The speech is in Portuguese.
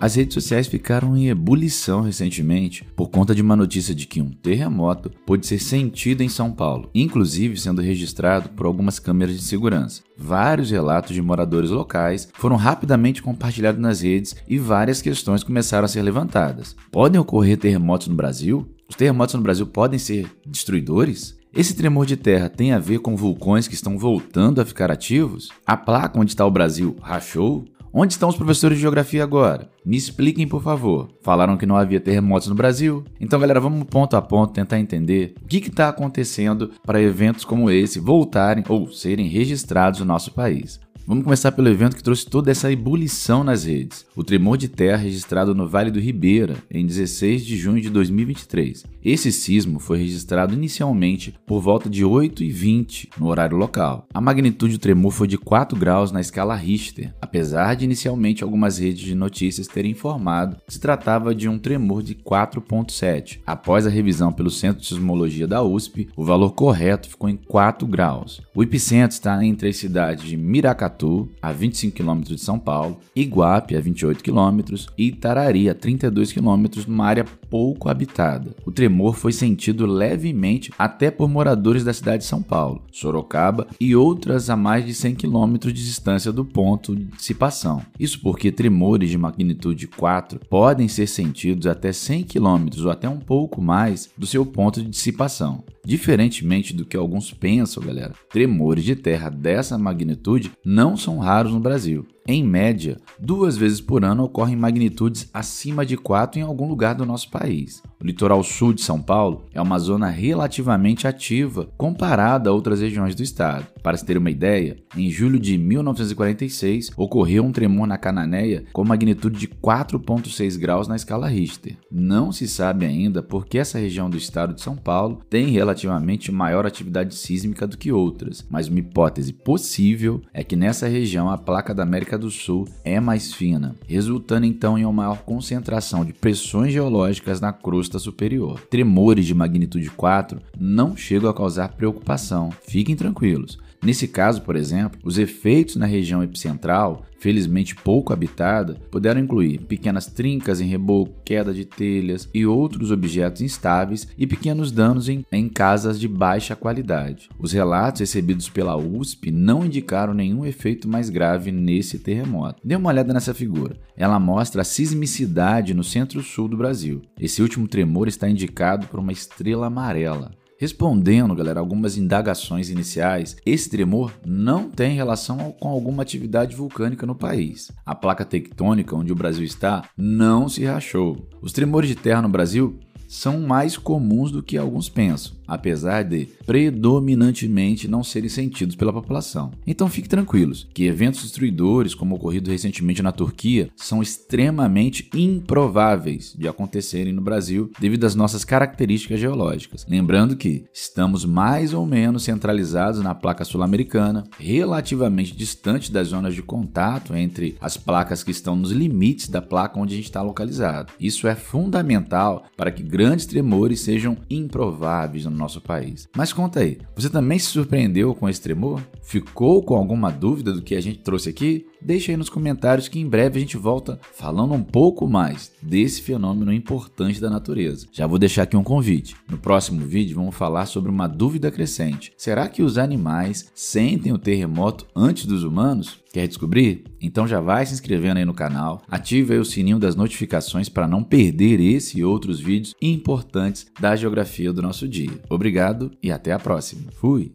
As redes sociais ficaram em ebulição recentemente por conta de uma notícia de que um terremoto pôde ser sentido em São Paulo, inclusive sendo registrado por algumas câmeras de segurança. Vários relatos de moradores locais foram rapidamente compartilhados nas redes e várias questões começaram a ser levantadas. Podem ocorrer terremotos no Brasil? Os terremotos no Brasil podem ser destruidores? Esse tremor de terra tem a ver com vulcões que estão voltando a ficar ativos? A placa onde está o Brasil rachou? Onde estão os professores de geografia agora? Me expliquem, por favor. Falaram que não havia terremotos no Brasil? Então, galera, vamos ponto a ponto tentar entender o que está acontecendo para eventos como esse voltarem ou serem registrados no nosso país. Vamos começar pelo evento que trouxe toda essa ebulição nas redes. O tremor de terra registrado no Vale do Ribeira em 16 de junho de 2023. Esse sismo foi registrado inicialmente por volta de 8 e 20 no horário local. A magnitude do tremor foi de 4 graus na escala Richter, apesar de inicialmente algumas redes de notícias terem informado que se tratava de um tremor de 4.7. Após a revisão pelo Centro de Sismologia da USP, o valor correto ficou em 4 graus. O epicentro está entre as cidades de Miracatu a 25 km de São Paulo, Iguape, a 28 km e Itarari, a 32 km, numa área pouco habitada. O tremor foi sentido levemente até por moradores da cidade de São Paulo, Sorocaba e outras a mais de 100 km de distância do ponto de dissipação. Isso porque tremores de magnitude 4 podem ser sentidos até 100 km ou até um pouco mais do seu ponto de dissipação. Diferentemente do que alguns pensam, galera, tremores de terra dessa magnitude não são raros no Brasil. Em média, duas vezes por ano ocorrem magnitudes acima de 4 em algum lugar do nosso país. O litoral sul de São Paulo é uma zona relativamente ativa comparada a outras regiões do estado. Para se ter uma ideia, em julho de 1946 ocorreu um tremor na Cananéia com magnitude de 4,6 graus na escala Richter. Não se sabe ainda por que essa região do estado de São Paulo tem relativamente maior atividade sísmica do que outras, mas uma hipótese possível é que nessa região a placa da América do Sul é mais fina, resultando então em uma maior concentração de pressões geológicas na crosta superior. Tremores de magnitude 4 não chegam a causar preocupação, fiquem tranquilos. Nesse caso, por exemplo, os efeitos na região epicentral, felizmente pouco habitada, puderam incluir pequenas trincas em reboco, queda de telhas e outros objetos instáveis e pequenos danos em, em casas de baixa qualidade. Os relatos recebidos pela USP não indicaram nenhum efeito mais grave nesse terremoto. Dê uma olhada nessa figura. Ela mostra a sismicidade no centro-sul do Brasil. Esse último tremor está indicado por uma estrela amarela. Respondendo, galera, algumas indagações iniciais, esse tremor não tem relação com alguma atividade vulcânica no país. A placa tectônica onde o Brasil está não se rachou. Os tremores de terra no Brasil são mais comuns do que alguns pensam, apesar de predominantemente não serem sentidos pela população. Então fique tranquilos que eventos destruidores, como ocorrido recentemente na Turquia, são extremamente improváveis de acontecerem no Brasil devido às nossas características geológicas. Lembrando que estamos mais ou menos centralizados na placa sul-americana, relativamente distante das zonas de contato entre as placas que estão nos limites da placa onde a gente está localizado. Isso é fundamental para que grandes tremores sejam improváveis no nosso país. Mas conta aí, você também se surpreendeu com esse tremor? Ficou com alguma dúvida do que a gente trouxe aqui? Deixa aí nos comentários que em breve a gente volta falando um pouco mais desse fenômeno importante da natureza. Já vou deixar aqui um convite. No próximo vídeo vamos falar sobre uma dúvida crescente. Será que os animais sentem o terremoto antes dos humanos? Quer descobrir? Então já vai se inscrevendo aí no canal, ative aí o sininho das notificações para não perder esse e outros vídeos importantes da geografia do nosso dia. Obrigado e até a próxima. Fui!